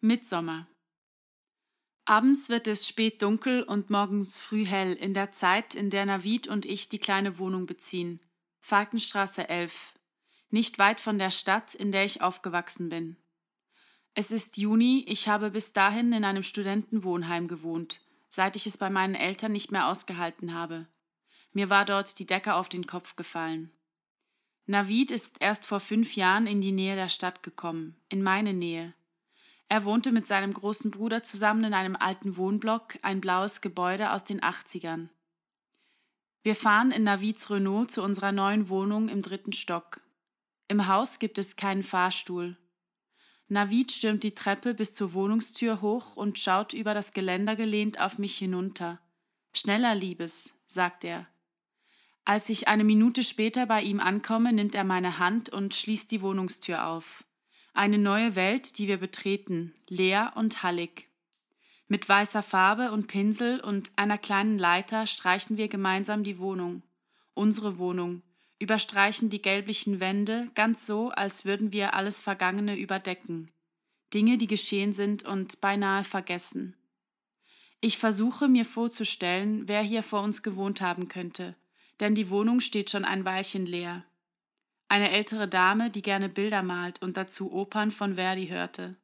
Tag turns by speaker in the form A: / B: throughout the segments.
A: Mitsommer. Abends wird es spät dunkel und morgens früh hell in der Zeit, in der Navid und ich die kleine Wohnung beziehen. Falkenstraße 11. Nicht weit von der Stadt, in der ich aufgewachsen bin. Es ist Juni, ich habe bis dahin in einem Studentenwohnheim gewohnt, seit ich es bei meinen Eltern nicht mehr ausgehalten habe. Mir war dort die Decke auf den Kopf gefallen. Navid ist erst vor fünf Jahren in die Nähe der Stadt gekommen, in meine Nähe. Er wohnte mit seinem großen Bruder zusammen in einem alten Wohnblock, ein blaues Gebäude aus den 80ern. Wir fahren in Navids Renault zu unserer neuen Wohnung im dritten Stock. Im Haus gibt es keinen Fahrstuhl. Navid stürmt die Treppe bis zur Wohnungstür hoch und schaut über das Geländer gelehnt auf mich hinunter. Schneller, Liebes, sagt er. Als ich eine Minute später bei ihm ankomme, nimmt er meine Hand und schließt die Wohnungstür auf. Eine neue Welt, die wir betreten, leer und hallig. Mit weißer Farbe und Pinsel und einer kleinen Leiter streichen wir gemeinsam die Wohnung, unsere Wohnung, überstreichen die gelblichen Wände, ganz so, als würden wir alles Vergangene überdecken, Dinge, die geschehen sind und beinahe vergessen. Ich versuche mir vorzustellen, wer hier vor uns gewohnt haben könnte, denn die Wohnung steht schon ein Weilchen leer. Eine ältere Dame, die gerne Bilder malt und dazu Opern von Verdi hörte.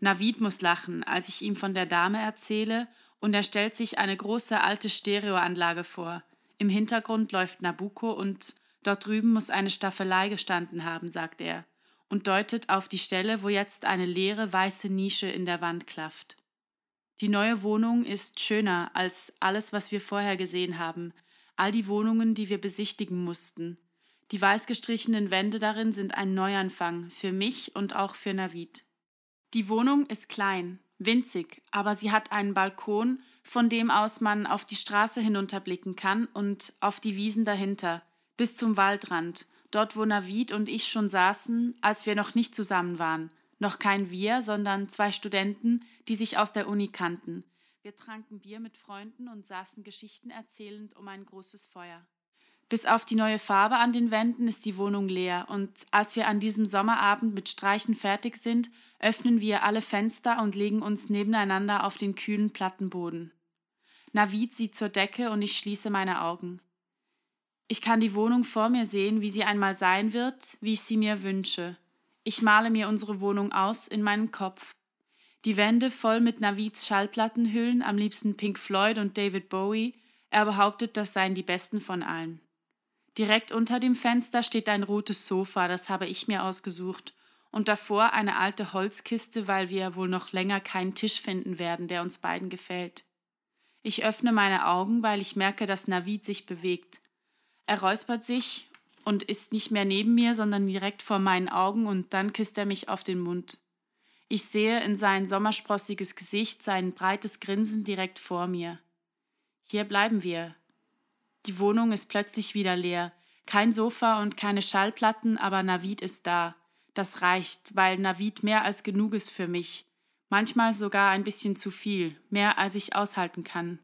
A: Navid muss lachen, als ich ihm von der Dame erzähle, und er stellt sich eine große alte Stereoanlage vor. Im Hintergrund läuft Nabucco und dort drüben muss eine Staffelei gestanden haben, sagt er, und deutet auf die Stelle, wo jetzt eine leere weiße Nische in der Wand klafft. Die neue Wohnung ist schöner als alles, was wir vorher gesehen haben, all die Wohnungen, die wir besichtigen mussten. Die weiß gestrichenen Wände darin sind ein Neuanfang für mich und auch für Navid. Die Wohnung ist klein, winzig, aber sie hat einen Balkon, von dem aus man auf die Straße hinunterblicken kann und auf die Wiesen dahinter, bis zum Waldrand, dort wo Navid und ich schon saßen, als wir noch nicht zusammen waren. Noch kein wir, sondern zwei Studenten, die sich aus der Uni kannten. Wir tranken Bier mit Freunden und saßen Geschichten erzählend um ein großes Feuer. Bis auf die neue Farbe an den Wänden ist die Wohnung leer, und als wir an diesem Sommerabend mit Streichen fertig sind, öffnen wir alle Fenster und legen uns nebeneinander auf den kühlen Plattenboden. Navid sieht zur Decke und ich schließe meine Augen. Ich kann die Wohnung vor mir sehen, wie sie einmal sein wird, wie ich sie mir wünsche. Ich male mir unsere Wohnung aus in meinem Kopf. Die Wände voll mit Navids Schallplattenhüllen, am liebsten Pink Floyd und David Bowie. Er behauptet, das seien die besten von allen. Direkt unter dem Fenster steht ein rotes Sofa, das habe ich mir ausgesucht, und davor eine alte Holzkiste, weil wir wohl noch länger keinen Tisch finden werden, der uns beiden gefällt. Ich öffne meine Augen, weil ich merke, dass Navid sich bewegt. Er räuspert sich und ist nicht mehr neben mir, sondern direkt vor meinen Augen, und dann küsst er mich auf den Mund. Ich sehe in sein sommersprossiges Gesicht sein breites Grinsen direkt vor mir. Hier bleiben wir, die Wohnung ist plötzlich wieder leer. Kein Sofa und keine Schallplatten, aber Navid ist da. Das reicht, weil Navid mehr als genug ist für mich. Manchmal sogar ein bisschen zu viel, mehr als ich aushalten kann.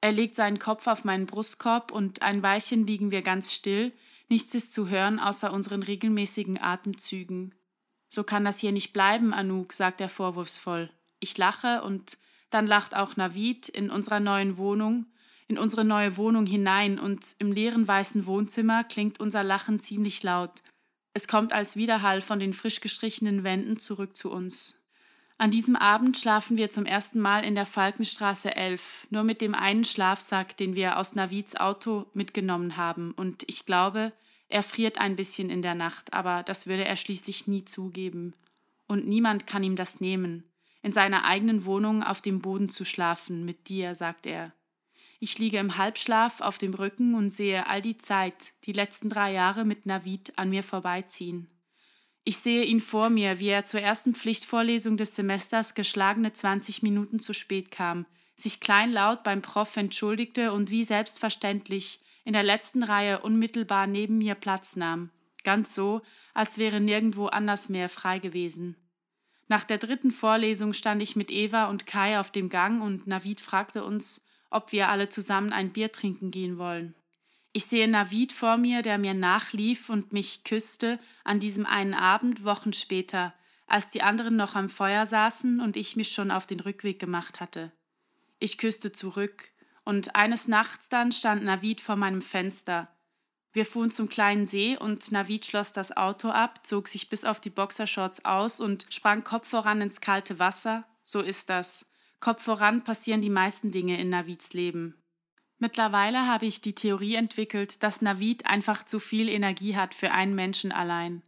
A: Er legt seinen Kopf auf meinen Brustkorb und ein Weilchen liegen wir ganz still, nichts ist zu hören außer unseren regelmäßigen Atemzügen. So kann das hier nicht bleiben, Anouk, sagt er vorwurfsvoll. Ich lache und dann lacht auch Navid in unserer neuen Wohnung in unsere neue Wohnung hinein und im leeren weißen Wohnzimmer klingt unser Lachen ziemlich laut. Es kommt als Widerhall von den frisch gestrichenen Wänden zurück zu uns. An diesem Abend schlafen wir zum ersten Mal in der Falkenstraße 11, nur mit dem einen Schlafsack, den wir aus Navids Auto mitgenommen haben, und ich glaube, er friert ein bisschen in der Nacht, aber das würde er schließlich nie zugeben. Und niemand kann ihm das nehmen, in seiner eigenen Wohnung auf dem Boden zu schlafen, mit dir, sagt er. Ich liege im Halbschlaf auf dem Rücken und sehe all die Zeit, die letzten drei Jahre mit Navid an mir vorbeiziehen. Ich sehe ihn vor mir, wie er zur ersten Pflichtvorlesung des Semesters geschlagene 20 Minuten zu spät kam, sich kleinlaut beim Prof entschuldigte und wie selbstverständlich in der letzten Reihe unmittelbar neben mir Platz nahm, ganz so, als wäre nirgendwo anders mehr frei gewesen. Nach der dritten Vorlesung stand ich mit Eva und Kai auf dem Gang und Navid fragte uns, ob wir alle zusammen ein Bier trinken gehen wollen. Ich sehe Navid vor mir, der mir nachlief und mich küsste an diesem einen Abend Wochen später, als die anderen noch am Feuer saßen und ich mich schon auf den Rückweg gemacht hatte. Ich küsste zurück, und eines Nachts dann stand Navid vor meinem Fenster. Wir fuhren zum kleinen See und Navid schloss das Auto ab, zog sich bis auf die Boxershorts aus und sprang Kopf voran ins kalte Wasser. So ist das. Kopf voran passieren die meisten Dinge in Navids Leben. Mittlerweile habe ich die Theorie entwickelt, dass Navid einfach zu viel Energie hat für einen Menschen allein.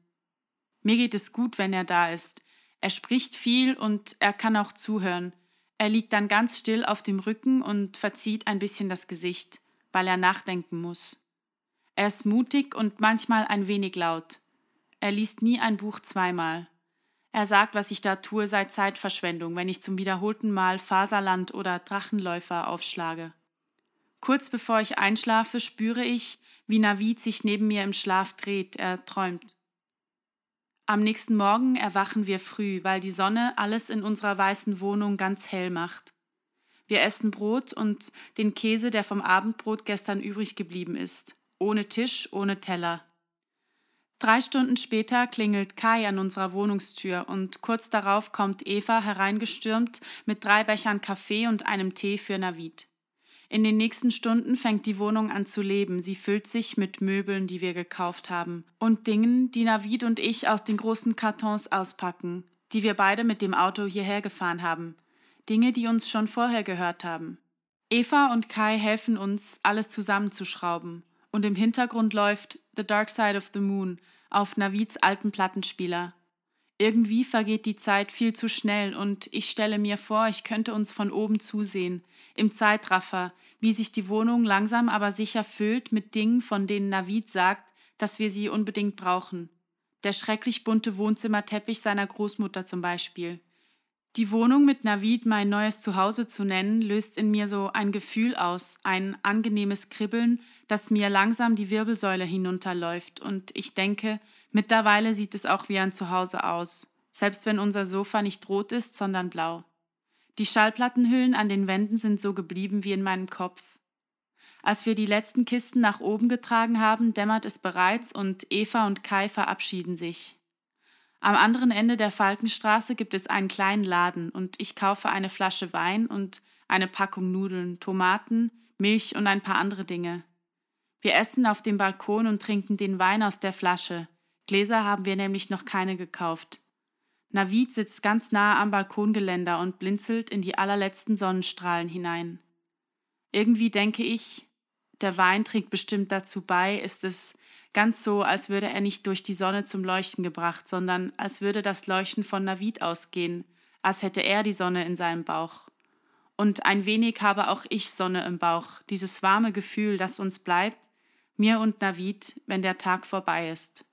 A: Mir geht es gut, wenn er da ist. Er spricht viel und er kann auch zuhören. Er liegt dann ganz still auf dem Rücken und verzieht ein bisschen das Gesicht, weil er nachdenken muss. Er ist mutig und manchmal ein wenig laut. Er liest nie ein Buch zweimal. Er sagt, was ich da tue, sei Zeitverschwendung, wenn ich zum wiederholten Mal Faserland oder Drachenläufer aufschlage. Kurz bevor ich einschlafe, spüre ich, wie Navid sich neben mir im Schlaf dreht, er träumt. Am nächsten Morgen erwachen wir früh, weil die Sonne alles in unserer weißen Wohnung ganz hell macht. Wir essen Brot und den Käse, der vom Abendbrot gestern übrig geblieben ist. Ohne Tisch, ohne Teller. Drei Stunden später klingelt Kai an unserer Wohnungstür und kurz darauf kommt Eva hereingestürmt mit drei Bechern Kaffee und einem Tee für Navid. In den nächsten Stunden fängt die Wohnung an zu leben. Sie füllt sich mit Möbeln, die wir gekauft haben, und Dingen, die Navid und ich aus den großen Kartons auspacken, die wir beide mit dem Auto hierher gefahren haben. Dinge, die uns schon vorher gehört haben. Eva und Kai helfen uns, alles zusammenzuschrauben. Und im Hintergrund läuft The Dark Side of the Moon auf Navids alten Plattenspieler. Irgendwie vergeht die Zeit viel zu schnell und ich stelle mir vor, ich könnte uns von oben zusehen, im Zeitraffer, wie sich die Wohnung langsam aber sicher füllt mit Dingen, von denen Navid sagt, dass wir sie unbedingt brauchen. Der schrecklich bunte Wohnzimmerteppich seiner Großmutter zum Beispiel. Die Wohnung mit Navid mein neues Zuhause zu nennen, löst in mir so ein Gefühl aus, ein angenehmes Kribbeln, das mir langsam die Wirbelsäule hinunterläuft, und ich denke, mittlerweile sieht es auch wie ein Zuhause aus, selbst wenn unser Sofa nicht rot ist, sondern blau. Die Schallplattenhüllen an den Wänden sind so geblieben wie in meinem Kopf. Als wir die letzten Kisten nach oben getragen haben, dämmert es bereits und Eva und Kai verabschieden sich. Am anderen Ende der Falkenstraße gibt es einen kleinen Laden und ich kaufe eine Flasche Wein und eine Packung Nudeln, Tomaten, Milch und ein paar andere Dinge. Wir essen auf dem Balkon und trinken den Wein aus der Flasche. Gläser haben wir nämlich noch keine gekauft. Navid sitzt ganz nahe am Balkongeländer und blinzelt in die allerletzten Sonnenstrahlen hinein. Irgendwie denke ich, der Wein trägt bestimmt dazu bei, ist es ganz so, als würde er nicht durch die Sonne zum Leuchten gebracht, sondern als würde das Leuchten von Navid ausgehen, als hätte er die Sonne in seinem Bauch. Und ein wenig habe auch ich Sonne im Bauch, dieses warme Gefühl, das uns bleibt, mir und Navid, wenn der Tag vorbei ist.